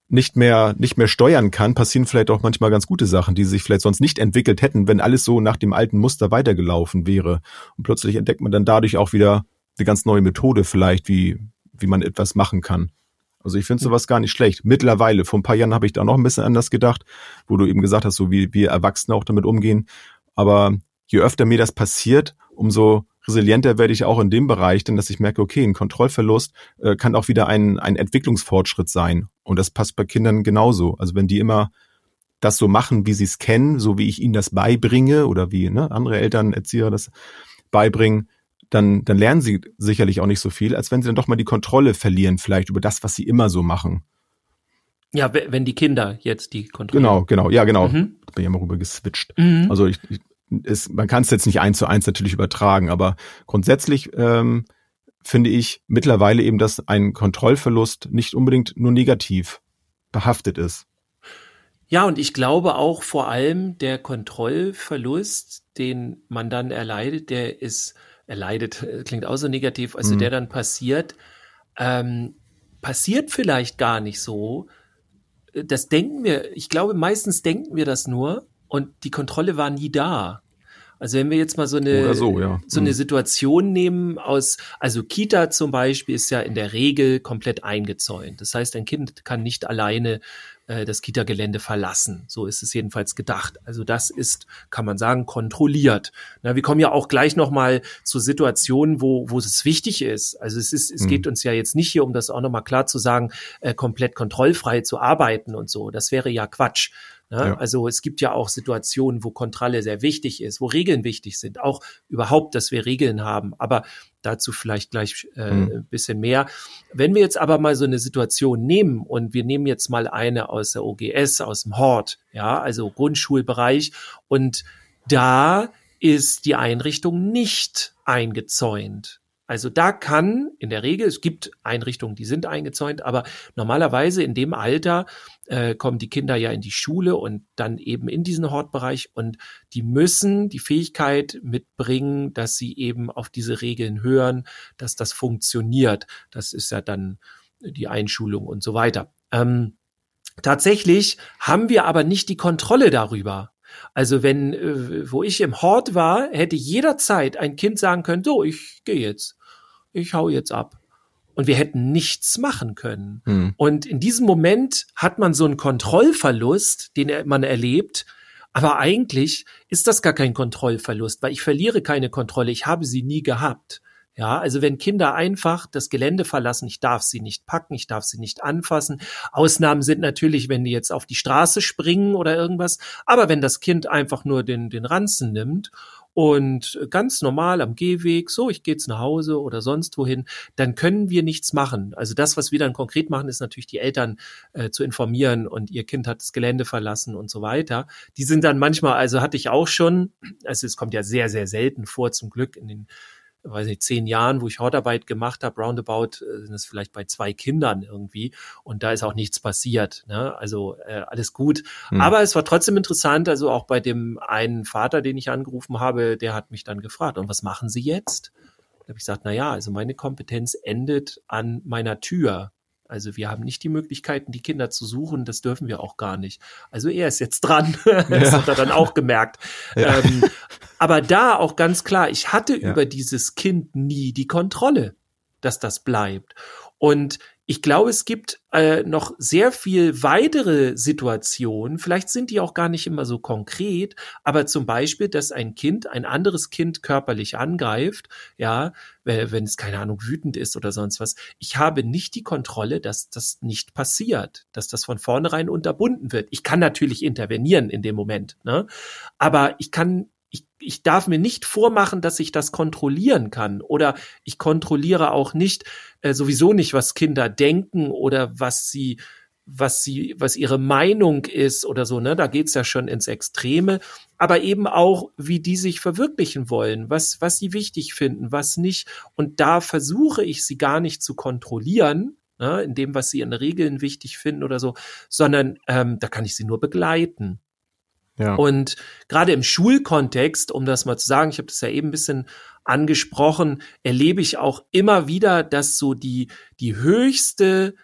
S3: nicht mehr, nicht mehr steuern kann, passieren vielleicht auch manchmal ganz gute Sachen, die sich vielleicht sonst nicht entwickelt hätten, wenn alles so nach dem alten Muster weitergelaufen wäre. Und plötzlich entdeckt man dann dadurch auch wieder eine ganz neue Methode vielleicht, wie, wie man etwas machen kann. Also ich finde sowas gar nicht schlecht. Mittlerweile, vor ein paar Jahren habe ich da noch ein bisschen anders gedacht, wo du eben gesagt hast, so wie wir Erwachsene auch damit umgehen. Aber je öfter mir das passiert, umso resilienter werde ich auch in dem Bereich, denn dass ich merke, okay, ein Kontrollverlust äh, kann auch wieder ein, ein Entwicklungsfortschritt sein. Und das passt bei Kindern genauso. Also wenn die immer das so machen, wie sie es kennen, so wie ich ihnen das beibringe oder wie ne, andere Eltern, Erzieher das beibringen, dann, dann lernen sie sicherlich auch nicht so viel, als wenn sie dann doch mal die Kontrolle verlieren, vielleicht über das, was sie immer so machen.
S2: Ja, wenn die Kinder jetzt die Kontrolle.
S3: Genau, genau, ja, genau. Mhm. Bin ja mal rüber geswitcht. Mhm. Also ich, ich ist, man kann es jetzt nicht eins zu eins natürlich übertragen, aber grundsätzlich ähm, finde ich mittlerweile eben, dass ein Kontrollverlust nicht unbedingt nur negativ behaftet ist.
S2: Ja, und ich glaube auch vor allem der Kontrollverlust, den man dann erleidet, der ist erleidet, äh, klingt auch so negativ, also mhm. der dann passiert, ähm, passiert vielleicht gar nicht so. Das denken wir, ich glaube, meistens denken wir das nur und die Kontrolle war nie da. Also wenn wir jetzt mal so eine, so, ja. so eine mhm. Situation nehmen aus, also Kita zum Beispiel ist ja in der Regel komplett eingezäunt. Das heißt, ein Kind kann nicht alleine äh, das Kita-Gelände verlassen. So ist es jedenfalls gedacht. Also das ist, kann man sagen, kontrolliert. Na, wir kommen ja auch gleich nochmal zu Situationen, wo, wo es wichtig ist. Also es ist, es mhm. geht uns ja jetzt nicht hier, um das auch nochmal klar zu sagen, äh, komplett kontrollfrei zu arbeiten und so. Das wäre ja Quatsch. Ne? Ja. Also es gibt ja auch Situationen, wo Kontrolle sehr wichtig ist, wo Regeln wichtig sind. Auch überhaupt, dass wir Regeln haben. Aber dazu vielleicht gleich äh, mhm. ein bisschen mehr. Wenn wir jetzt aber mal so eine Situation nehmen und wir nehmen jetzt mal eine aus der OGS, aus dem Hort, ja, also Grundschulbereich und da ist die Einrichtung nicht eingezäunt. Also da kann in der Regel, es gibt Einrichtungen, die sind eingezäunt, aber normalerweise in dem Alter äh, kommen die Kinder ja in die Schule und dann eben in diesen Hortbereich und die müssen die Fähigkeit mitbringen, dass sie eben auf diese Regeln hören, dass das funktioniert. Das ist ja dann die Einschulung und so weiter. Ähm, tatsächlich haben wir aber nicht die Kontrolle darüber. Also wenn, äh, wo ich im Hort war, hätte jederzeit ein Kind sagen können, so, ich gehe jetzt ich hau jetzt ab. Und wir hätten nichts machen können. Mhm. Und in diesem Moment hat man so einen Kontrollverlust, den man erlebt. Aber eigentlich ist das gar kein Kontrollverlust, weil ich verliere keine Kontrolle. Ich habe sie nie gehabt. Ja, also wenn Kinder einfach das Gelände verlassen, ich darf sie nicht packen, ich darf sie nicht anfassen. Ausnahmen sind natürlich, wenn die jetzt auf die Straße springen oder irgendwas. Aber wenn das Kind einfach nur den, den Ranzen nimmt und ganz normal am Gehweg, so, ich gehe jetzt nach Hause oder sonst wohin, dann können wir nichts machen. Also das, was wir dann konkret machen, ist natürlich die Eltern äh, zu informieren und ihr Kind hat das Gelände verlassen und so weiter. Die sind dann manchmal, also hatte ich auch schon, also es kommt ja sehr, sehr selten vor, zum Glück in den weiß nicht, zehn Jahren, wo ich Hortarbeit gemacht habe, roundabout äh, sind es vielleicht bei zwei Kindern irgendwie und da ist auch nichts passiert. Ne? Also äh, alles gut. Hm. Aber es war trotzdem interessant, also auch bei dem einen Vater, den ich angerufen habe, der hat mich dann gefragt, und was machen Sie jetzt? Da habe ich gesagt, na ja, also meine Kompetenz endet an meiner Tür. Also wir haben nicht die Möglichkeiten, die Kinder zu suchen, das dürfen wir auch gar nicht. Also er ist jetzt dran, das ja. hat er dann auch gemerkt. Ja. Ähm, aber da auch ganz klar, ich hatte ja. über dieses Kind nie die Kontrolle, dass das bleibt. Und ich glaube, es gibt äh, noch sehr viel weitere Situationen, vielleicht sind die auch gar nicht immer so konkret, aber zum Beispiel, dass ein Kind ein anderes Kind körperlich angreift, ja, wenn es, keine Ahnung, wütend ist oder sonst was. Ich habe nicht die Kontrolle, dass das nicht passiert, dass das von vornherein unterbunden wird. Ich kann natürlich intervenieren in dem Moment, ne? aber ich kann ich, ich darf mir nicht vormachen, dass ich das kontrollieren kann. Oder ich kontrolliere auch nicht, äh, sowieso nicht, was Kinder denken oder was sie, was sie, was ihre Meinung ist oder so, ne? Da geht's ja schon ins Extreme. Aber eben auch, wie die sich verwirklichen wollen, was, was sie wichtig finden, was nicht. Und da versuche ich sie gar nicht zu kontrollieren, ne, in dem, was sie in Regeln wichtig finden oder so, sondern ähm, da kann ich sie nur begleiten. Und gerade im Schulkontext, um das mal zu sagen, ich habe das ja eben ein bisschen angesprochen, erlebe ich auch immer wieder, dass so die, die höchste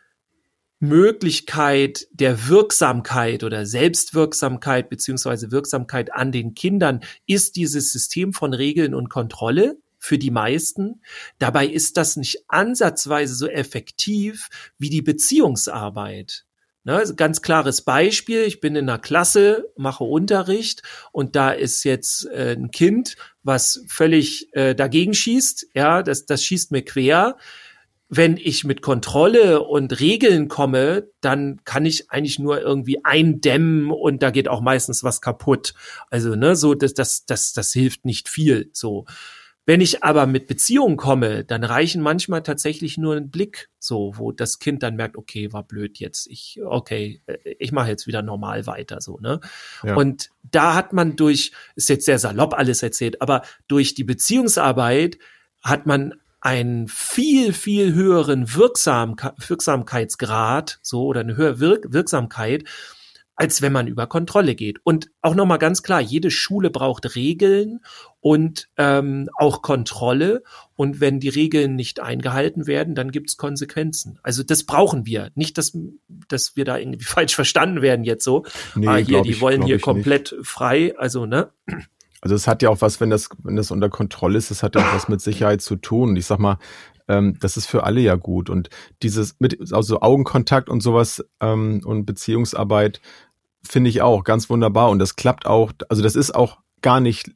S2: Möglichkeit der Wirksamkeit oder Selbstwirksamkeit beziehungsweise Wirksamkeit an den Kindern ist dieses System von Regeln und Kontrolle für die meisten. Dabei ist das nicht ansatzweise so effektiv wie die Beziehungsarbeit. Ne, ganz klares Beispiel, ich bin in einer Klasse, mache Unterricht und da ist jetzt äh, ein Kind, was völlig äh, dagegen schießt, ja, das, das schießt mir quer. Wenn ich mit Kontrolle und Regeln komme, dann kann ich eigentlich nur irgendwie eindämmen und da geht auch meistens was kaputt. Also, ne, so, das, das, das, das hilft nicht viel, so. Wenn ich aber mit Beziehungen komme, dann reichen manchmal tatsächlich nur ein Blick, so, wo das Kind dann merkt, okay, war blöd jetzt, ich, okay, äh, ich mache jetzt wieder normal weiter, so, ne? Ja. Und da hat man durch, ist jetzt sehr salopp alles erzählt, aber durch die Beziehungsarbeit hat man einen viel, viel höheren Wirksam Wirksamkeitsgrad, so, oder eine höhere Wirk Wirksamkeit, als wenn man über Kontrolle geht. Und auch nochmal ganz klar, jede Schule braucht Regeln und ähm, auch Kontrolle. Und wenn die Regeln nicht eingehalten werden, dann gibt's Konsequenzen. Also das brauchen wir. Nicht, dass, dass wir da irgendwie falsch verstanden werden jetzt so. Nee, ah, hier, die ich, wollen hier komplett nicht. frei. Also, ne?
S3: Also es hat ja auch was, wenn das, wenn das unter Kontrolle ist, es hat ja auch was mit Sicherheit zu tun. ich sag mal, ähm, das ist für alle ja gut. Und dieses mit also Augenkontakt und sowas ähm, und Beziehungsarbeit finde ich auch ganz wunderbar. Und das klappt auch, also das ist auch gar nicht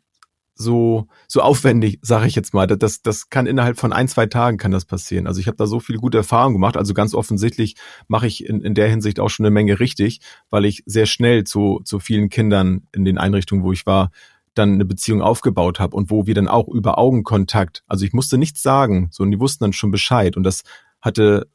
S3: so so aufwendig, sage ich jetzt mal. Das das kann innerhalb von ein zwei Tagen kann das passieren. Also ich habe da so viele gute Erfahrungen gemacht. Also ganz offensichtlich mache ich in, in der Hinsicht auch schon eine Menge richtig, weil ich sehr schnell zu zu vielen Kindern in den Einrichtungen, wo ich war, dann eine Beziehung aufgebaut habe und wo wir dann auch über Augenkontakt, also ich musste nichts sagen, so und die wussten dann schon Bescheid und das hatte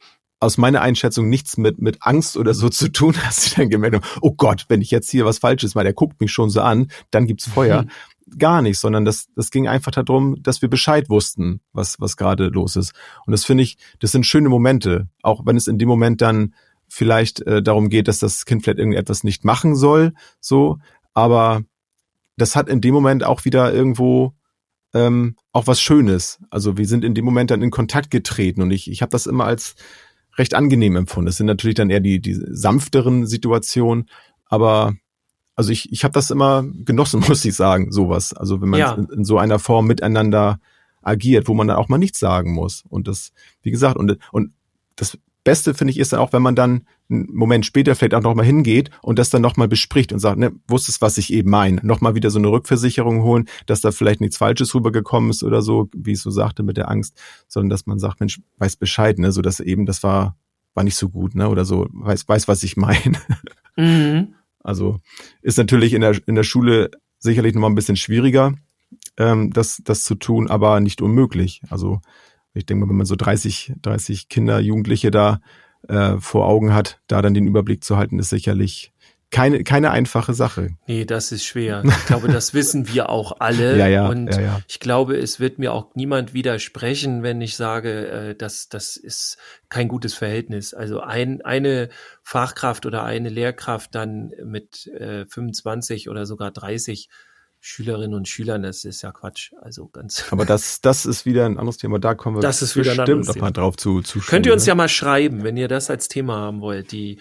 S3: aus meiner Einschätzung nichts mit, mit Angst oder so zu tun, dass sie dann gemerkt haben, oh Gott, wenn ich jetzt hier was Falsches mache, der guckt mich schon so an, dann gibt's Feuer. Mhm. Gar nicht, sondern das, das ging einfach darum, dass wir Bescheid wussten, was, was gerade los ist. Und das finde ich, das sind schöne Momente, auch wenn es in dem Moment dann vielleicht äh, darum geht, dass das Kind vielleicht irgendetwas nicht machen soll, so, aber das hat in dem Moment auch wieder irgendwo ähm, auch was Schönes. Also wir sind in dem Moment dann in Kontakt getreten und ich, ich habe das immer als recht angenehm empfunden. Das sind natürlich dann eher die, die sanfteren Situationen, aber also ich, ich habe das immer genossen, muss ich sagen, sowas. Also wenn man ja. in, in, so einer Form miteinander agiert, wo man dann auch mal nichts sagen muss. Und das, wie gesagt, und, und das Beste finde ich ist dann auch, wenn man dann einen Moment später vielleicht auch nochmal hingeht und das dann nochmal bespricht und sagt, ne, wusstest, was ich eben meine. Nochmal wieder so eine Rückversicherung holen, dass da vielleicht nichts Falsches rübergekommen ist oder so, wie ich so sagte mit der Angst, sondern dass man sagt, Mensch, weiß Bescheid, ne, so dass eben, das war, war nicht so gut, ne, oder so, weiß, weiß, was ich meine. Mhm. Also ist natürlich in der, in der Schule sicherlich nochmal ein bisschen schwieriger, ähm, das, das zu tun, aber nicht unmöglich. Also ich denke mal, wenn man so 30, 30 Kinder, Jugendliche da äh, vor Augen hat, da dann den Überblick zu halten, ist sicherlich keine, keine einfache Sache.
S2: Nee, das ist schwer. Ich glaube, das wissen wir auch alle.
S3: ja, ja,
S2: und
S3: ja, ja.
S2: ich glaube, es wird mir auch niemand widersprechen, wenn ich sage, äh, dass das ist kein gutes Verhältnis. Also ein, eine Fachkraft oder eine Lehrkraft dann mit äh, 25 oder sogar 30 Schülerinnen und Schülern, das ist ja Quatsch. Also ganz.
S3: Aber das, das ist wieder ein anderes Thema. Da kommen wir
S2: das ist wieder bestimmt
S3: noch mal drauf zu, zu
S2: Könnt ihr uns ne? ja mal schreiben, wenn ihr das als Thema haben wollt, die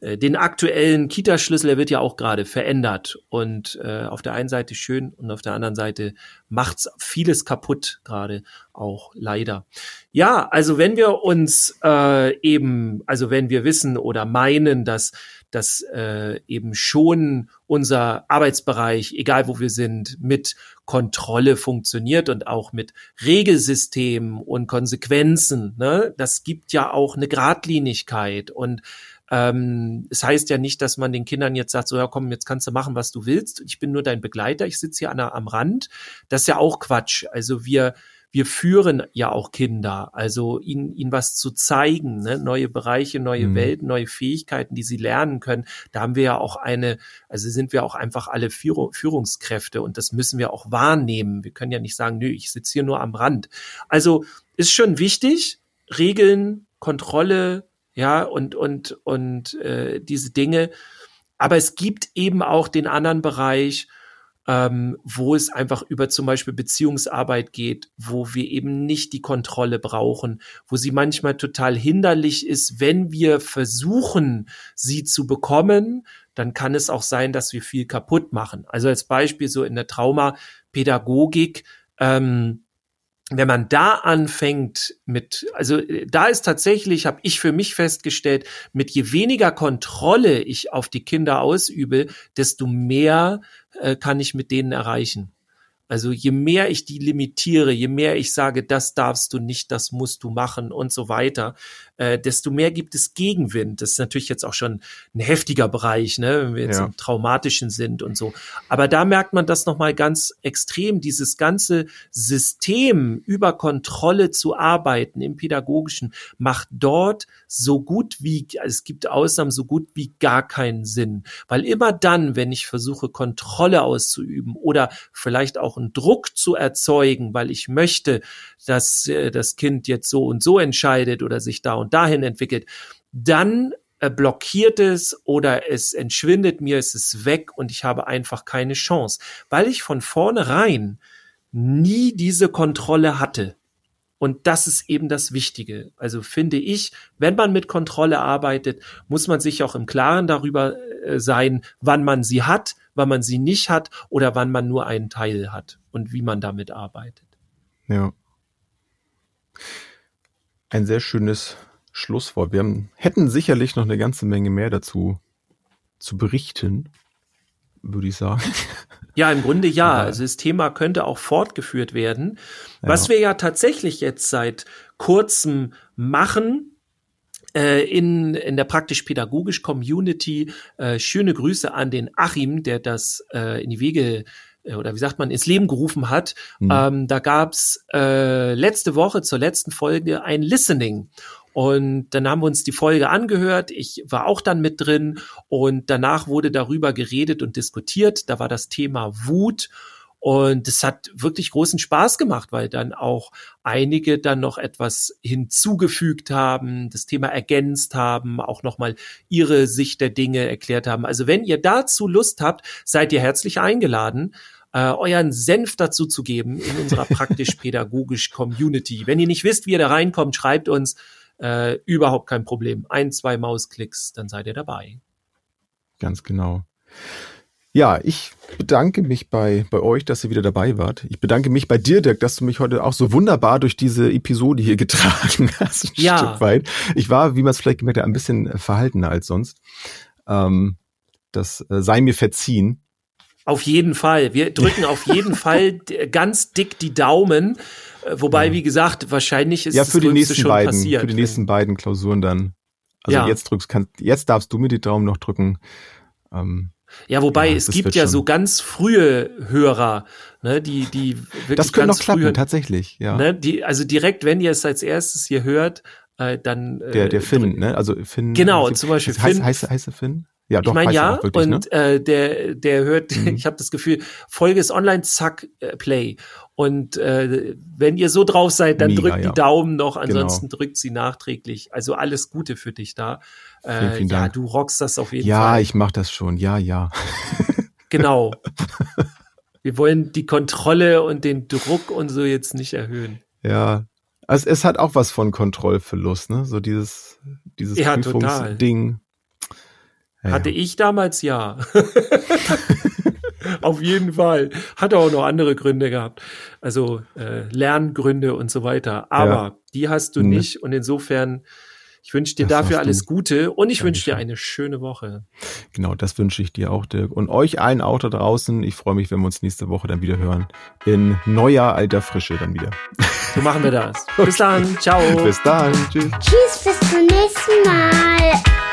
S2: äh, den aktuellen Kita-Schlüssel, der wird ja auch gerade verändert und äh, auf der einen Seite schön und auf der anderen Seite macht's vieles kaputt gerade auch leider. Ja, also wenn wir uns äh, eben, also wenn wir wissen oder meinen, dass dass äh, eben schon unser Arbeitsbereich, egal wo wir sind, mit Kontrolle funktioniert und auch mit Regelsystemen und Konsequenzen. Ne? Das gibt ja auch eine Gradlinigkeit und ähm, es heißt ja nicht, dass man den Kindern jetzt sagt, so ja komm, jetzt kannst du machen, was du willst. Ich bin nur dein Begleiter, ich sitze hier an am Rand. Das ist ja auch Quatsch. Also wir wir führen ja auch Kinder, also ihnen, ihnen was zu zeigen, ne? neue Bereiche, neue mhm. Welten, neue Fähigkeiten, die sie lernen können. Da haben wir ja auch eine, also sind wir auch einfach alle Führung, Führungskräfte und das müssen wir auch wahrnehmen. Wir können ja nicht sagen, nö, ich sitze hier nur am Rand. Also ist schon wichtig, Regeln, Kontrolle, ja, und, und, und äh, diese Dinge. Aber es gibt eben auch den anderen Bereich, ähm, wo es einfach über zum Beispiel Beziehungsarbeit geht, wo wir eben nicht die Kontrolle brauchen, wo sie manchmal total hinderlich ist, wenn wir versuchen, sie zu bekommen, dann kann es auch sein, dass wir viel kaputt machen. Also als Beispiel so in der Traumapädagogik, ähm, wenn man da anfängt mit, also da ist tatsächlich, habe ich für mich festgestellt, mit je weniger Kontrolle ich auf die Kinder ausübe, desto mehr äh, kann ich mit denen erreichen. Also je mehr ich die limitiere, je mehr ich sage, das darfst du nicht, das musst du machen und so weiter, äh, desto mehr gibt es Gegenwind. Das ist natürlich jetzt auch schon ein heftiger Bereich, ne, wenn wir jetzt ja. im traumatischen sind und so. Aber da merkt man das nochmal ganz extrem, dieses ganze System über Kontrolle zu arbeiten im Pädagogischen macht dort so gut wie, es gibt Ausnahmen, so gut wie gar keinen Sinn. Weil immer dann, wenn ich versuche, Kontrolle auszuüben oder vielleicht auch auch einen Druck zu erzeugen, weil ich möchte, dass äh, das Kind jetzt so und so entscheidet oder sich da und dahin entwickelt, dann äh, blockiert es oder es entschwindet mir, es ist weg und ich habe einfach keine Chance, weil ich von vornherein nie diese Kontrolle hatte. Und das ist eben das Wichtige. Also finde ich, wenn man mit Kontrolle arbeitet, muss man sich auch im Klaren darüber äh, sein, wann man sie hat, wann man sie nicht hat oder wann man nur einen Teil hat und wie man damit arbeitet.
S3: Ja. Ein sehr schönes Schlusswort. Wir haben, hätten sicherlich noch eine ganze Menge mehr dazu zu berichten, würde ich sagen.
S2: Ja, im Grunde ja. Also das Thema könnte auch fortgeführt werden. Ja. Was wir ja tatsächlich jetzt seit kurzem machen, äh, in, in der praktisch-pädagogisch Community. Äh, schöne Grüße an den Achim, der das äh, in die Wege äh, oder wie sagt man, ins Leben gerufen hat. Mhm. Ähm, da gab's äh, letzte Woche zur letzten Folge ein Listening. Und dann haben wir uns die Folge angehört. Ich war auch dann mit drin und danach wurde darüber geredet und diskutiert. Da war das Thema Wut. Und es hat wirklich großen Spaß gemacht, weil dann auch einige dann noch etwas hinzugefügt haben, das Thema ergänzt haben, auch nochmal ihre Sicht der Dinge erklärt haben. Also wenn ihr dazu Lust habt, seid ihr herzlich eingeladen äh, euren Senf dazu zu geben in unserer praktisch-pädagogisch Community. Wenn ihr nicht wisst, wie ihr da reinkommt, schreibt uns. Äh, überhaupt kein Problem. Ein, zwei Mausklicks, dann seid ihr dabei.
S3: Ganz genau. Ja, ich bedanke mich bei, bei euch, dass ihr wieder dabei wart. Ich bedanke mich bei dir, Dirk, dass du mich heute auch so wunderbar durch diese Episode hier getragen hast. Ein ja. Stück weit. Ich war, wie man es vielleicht gemerkt hat, ein bisschen verhaltener als sonst. Ähm, das äh, sei mir verziehen.
S2: Auf jeden Fall. Wir drücken auf jeden Fall ganz dick die Daumen. Äh, wobei, ja. wie gesagt, wahrscheinlich ist
S3: ja, für das die nächsten schon beiden, passiert. Für die nächsten beiden Klausuren dann. Also ja. jetzt drückst, kannst, jetzt darfst du mir die Daumen noch drücken.
S2: Ähm, ja, wobei ja, es gibt ja so ganz frühe Hörer, ne, die die
S3: wirklich Das könnte noch klappen, früher, tatsächlich, ja.
S2: Ne, die also direkt, wenn ihr es als erstes hier hört, äh, dann
S3: äh, der der Finn, ne? Also Finn.
S2: Genau, zum Beispiel
S3: heißt, Finn. Heißt, heißt, heißt Finn?
S2: Ja, doch. Ich meine ja, wirklich, und ne? äh, der der hört, mhm. ich habe das Gefühl, Folge ist online, zack, äh, Play. Und äh, wenn ihr so drauf seid, dann Mega, drückt ja. die Daumen noch, genau. ansonsten genau. drückt sie nachträglich. Also alles Gute für dich da. Äh, vielen, vielen ja, du rockst das auf jeden
S3: ja,
S2: Fall.
S3: Ja, ich mach das schon. Ja, ja.
S2: genau. Wir wollen die Kontrolle und den Druck und so jetzt nicht erhöhen.
S3: Ja. Also es hat auch was von Kontrollverlust, ne? So dieses, dieses ja, Prüfungsding. Ja,
S2: Hatte
S3: ja.
S2: ich damals ja. Auf jeden Fall. Hat auch noch andere Gründe gehabt. Also äh, Lerngründe und so weiter. Aber
S3: Ja.
S2: die hast du
S3: Mhm.
S2: nicht. Und insofern, ich wünsche dir
S3: Das
S2: dafür alles. Gute und ich wünsche dir eine schöne Woche.
S3: Genau, das wünsche ich dir auch, Dirk. Und euch allen auch da draußen. Ich freue mich, wenn wir uns nächste Woche dann wieder hören. In neuer alter Frische dann wieder.
S2: So machen wir das. Bis dann. Ciao.
S3: Bis dann. Tschüss.
S1: Tschüss, bis zum nächsten Mal.